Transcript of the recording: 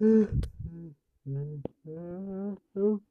嗯。嗯嗯嗯嗯。嗯